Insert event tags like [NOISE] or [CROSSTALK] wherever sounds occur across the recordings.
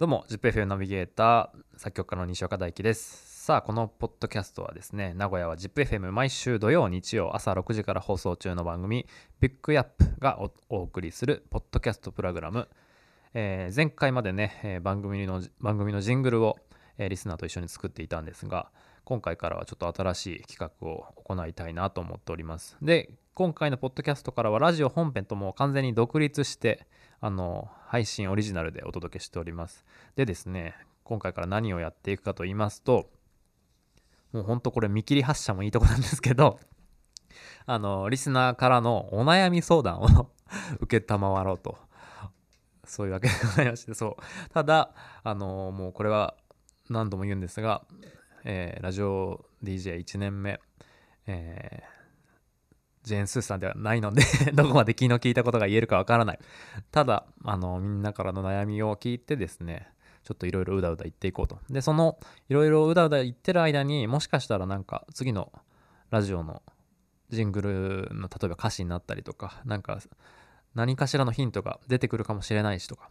どうも ZIPFM ナビゲーター作曲家の西岡大樹です。さあこのポッドキャストはですね名古屋は ZIPFM 毎週土曜日曜朝6時から放送中の番組ピックアップがお送りするポッドキャストプログラム、えー前回までね、えー番組の番組のジングルを、えーリスナーと一緒に作っていたんですが今回からはちょっと新しい企画を行いたいなと思っております。で今回のポッドキャストからはラジオ本編とも完全に独立してあの配信オリジナルでお届けしております。でですね今回から何をやっていくかと言いますともうほんとこれ見切り発車もいいとこなんですけど [LAUGHS] あのリスナーからのお悩み相談を [LAUGHS] 受けたまわろうと。そういうわけでございましてそう。ただあのもうこれは何度も言うんですが、えーラジオ DJ1 年目、えージェーン・スーさんではないので [LAUGHS] どこまで気の利いたことが言えるかわからない。ただあのみんなからの悩みを聞いてですねちょっといろいろうだうだ言っていこうと。でそのいろいろうだうだ言ってる間にもしかしたらなんか次のラジオのジングルの例えば歌詞になったりとかなんか何かしらのヒントが出てくるかもしれないしとか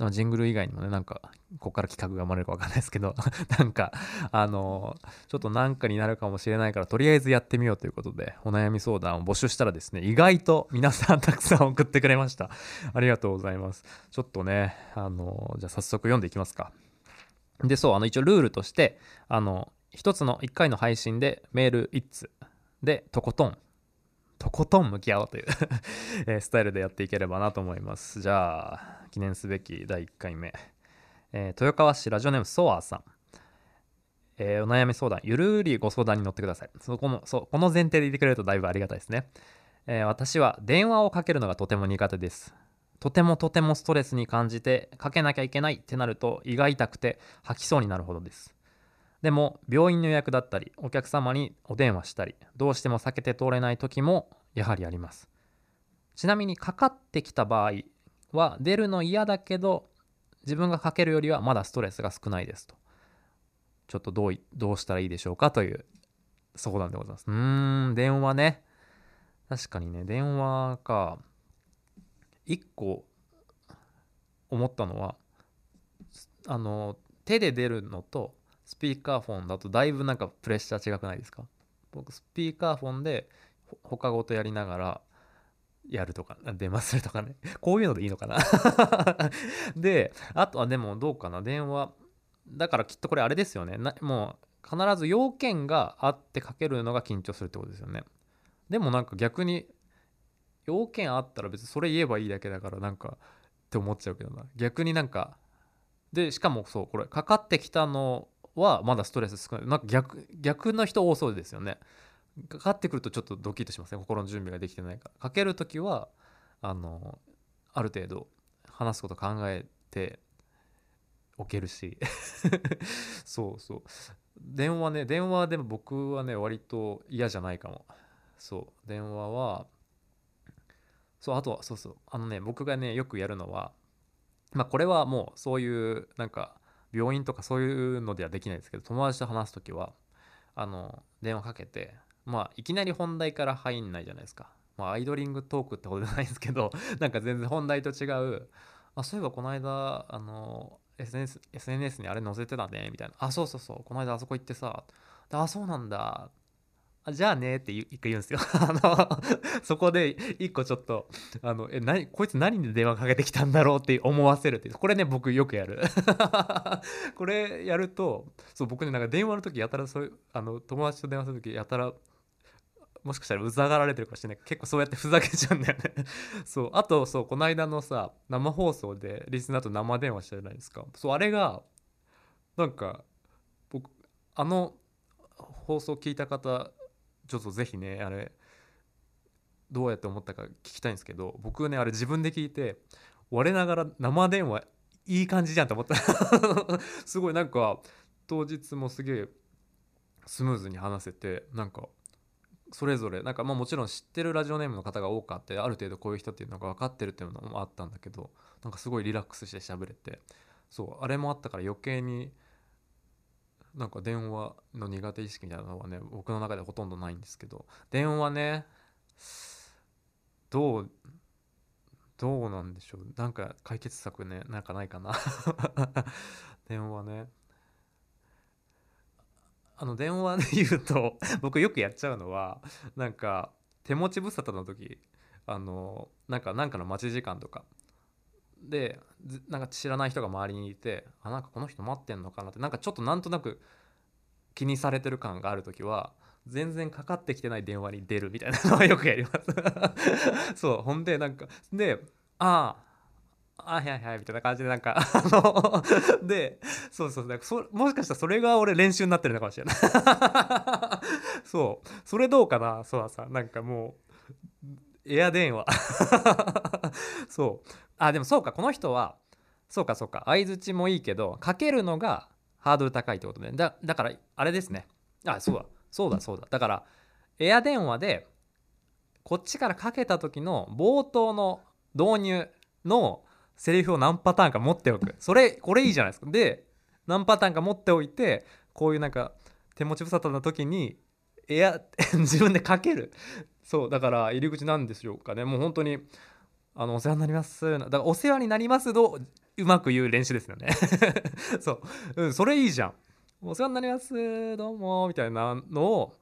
まあジングル以外にもねなんかここから企画が生まれるか分かんないですけど [LAUGHS] なんかあのちょっとなんかになるかもしれないからとりあえずやってみようということでお悩み相談を募集したらですね意外と皆さんたくさん送ってくれました。ありがとうございます。ちょっとねあのじゃあ早速読んでいきますか。でそうあの一応ルールとしてあの一つの1回の配信でメール1通でとことんとことん向き合おうという [LAUGHS] えスタイルでやっていければなと思います。じゃあ記念すべき第1回目、えー豊川市ラジオネームソワーさん。えーお悩み相談ゆるりご相談に乗ってください。そこのそうこの前提でいてくれるとだいぶありがたいですね、えー私は電話をかけるのがとても苦手です。とてもとてもストレスに感じてかけなきゃいけないってなると胃が痛くて吐きそうになるほどです。でも病院の予約だったりお客様にお電話したりどうしても避けて通れない時もやはりあります。ちなみにかかってきた場合は出るの嫌だけど自分がかけるよりはまだストレスが少ないですと。ちょっとどうどうしたらいいでしょうか？という相談でございます。うーん電話ね。確かにね電話か。一個思ったのはあの手で出るのとスピーカーフォンだとだいぶなんかプレッシャー違くないですか？僕スピーカーフォンで他ごとやりながらやるとか電話するとかね。[LAUGHS] こういうのでいいのかな？[LAUGHS] であとはでもどうかな？電話。だからきっとこれあれですよね。なもう必ず要件があってかけるのが緊張するってことですよね。でもなんか逆に要件あったら別にそれ言えばいいだけだからなんかって思っちゃうけどな。逆になんか。でしかもそうこれかかってきたのはまだストレス少ない。なんか逆逆の人多そうですよね。かかってくるとちょっとドキッとしますね心の準備ができてないか。らかける時はあのある程度話すこと考えておけるし。[LAUGHS] そうそう。電話ね電話でも僕はね割と嫌じゃないかも。そう。電話はそうあとはそうそう。あのね僕がねよくやるのはまあこれはもうそういうなんか病院とかそういうのではできないですけど友達と話す時はあの電話かけてまあいきなり本題から入んないじゃないですか。まあアイドリングトークってことじゃないですけど [LAUGHS] なんか全然本題と違うあそういえばこの間あの SNS, SNS にあれ載せてたねみたいな。あそうそうそうこの間あそこ行ってさあそうなんだあじゃあねって一回言うんですよ。[LAUGHS] あのそこで一個ちょっとあのえ何こいつ何で電話かけてきたんだろうって思わせるってこれね僕よくやる。[LAUGHS] これやるとそう僕ねなんか電話の時やたらそういうあの友達と電話する時やたらもしかしたらうざがられてるかもしれない。結構そうやってふざけちゃうんだよね。[LAUGHS] そうあとそうこの間のさ生放送でリスナーと生電話したじゃないですか。そうあれがなんか僕あの放送聞いた方ちょっとぜひねあれどうやって思ったか聞きたいんですけど僕ねあれ自分で聞いて我ながら生電話いい感じじゃんと思った。[LAUGHS] すごいなんか当日もすげえスムーズに話せてなんかそれぞれなんかまあもちろん知ってるラジオネームの方が多かってある程度こういう人っていうのが分かってるっていうのもあったんだけどなんかすごいリラックスして喋れてそうあれもあったから余計になんか電話の苦手意識みたいなのはね僕の中でほとんどないんですけど電話ねどうどうなんでしょう。なんか解決策ねなんかないかな。[LAUGHS] 電話ね。あの電話で言うと [LAUGHS] 僕よくやっちゃうのはなんか手持ち無沙汰の時あのなんかなんかの待ち時間とかでなんか知らない人が周りにいてあなんかこの人待ってんのかなってなんかちょっとなんとなく気にされてる感がある時は全然かかってきてない電話に出るみたいなのはよくやります。[LAUGHS] そうほんでなんかであああはいはいみたいな感じでなんかあのでそうそうそもしかしたらそれが俺練習になってるのかもしれない。[LAUGHS] そうそれどうかなそうさなんかもうエア電話。[LAUGHS] そう。あでもそうかこの人はそうかそうか相づちもいいけどかけるのがハードル高いってことね。だだからあれですね。あそうだ。そうだそうだ。だからエア電話でこっちからかけた時の冒頭の導入のセリフを何パターンか持っておく。それこれいいじゃないですか。で何パターンか持っておいてこういうなんか手持ち無沙汰な時にエア [LAUGHS] 自分でかける。そうだから入り口なんでしょうかね。もう本当にあのお世話になります。だからお世話になりますのうまく言う練習ですよね。[LAUGHS] そう、うん、それいいじゃん。お世話になりますどうもみたいなのを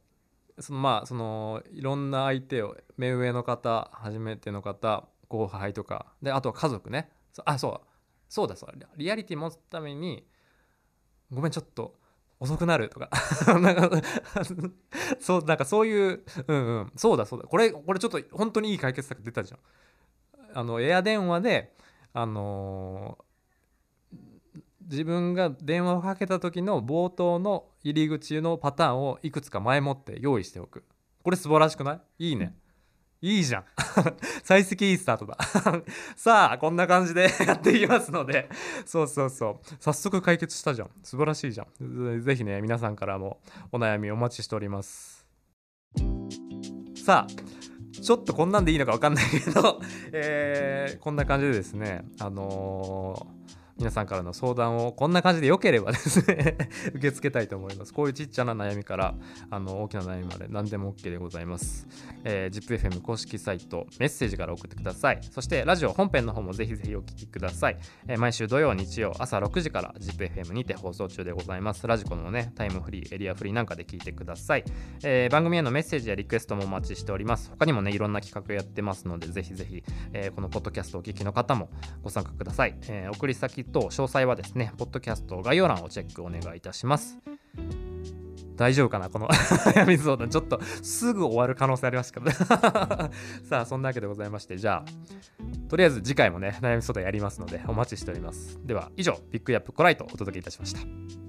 そのまあそのいろんな相手を目上の方初めての方後輩とかであとは家族ね。あそう。そうだそうだ。リアリティ持つためにごめんちょっと遅くなるとか。[LAUGHS] なんかそうなんかそういううんうん。そうだそうだ。これこれちょっと本当にいい解決策出たじゃん。あのエア電話であの、自分が電話をかけた時の冒頭の入り口のパターンをいくつか前もって用意しておく。これ素晴らしくない？いいね、いいじゃん。幸先いいスタートだ。[LAUGHS] さあこんな感じで [LAUGHS] やっていきますので。そうそうそう。早速解決したじゃん。素晴らしいじゃん。是非ね皆さんからもお悩みお待ちしております。さあちょっとこんなんでいいのか分かんないけど、[LAUGHS] えー、こんな感じでですねあのー皆さんからの相談をこんな感じで良ければですね [LAUGHS] 受け付けたいと思います。こういうちっちゃな悩みからあの大きな悩みまで何でも OK でございます。えー、ZIPFM 公式サイトメッセージから送ってください。そしてラジオ本編の方もぜひぜひお聴きください。えー、毎週土曜、日曜朝6時から ZIPFM にて放送中でございます。ラジコのね、タイムフリー、エリアフリーなんかで聞いてください。えー、番組へのメッセージやリクエストもお待ちしております。他にもね、いろんな企画やってますので、ぜひぜひ、えー、このポッドキャストお聞きの方もご参加ください。えー、送り先と詳細はですね、ポッドキャスト概要欄をチェックお願いいたします。大丈夫かなこの [LAUGHS] 悩み相談。ちょっとすぐ終わる可能性ありますけどね [LAUGHS] さあ、そんなわけでございまして、じゃあ、とりあえず次回もね、悩み相談やりますので、お待ちしております。では、以上、ピックアップコライトお届けいたしました。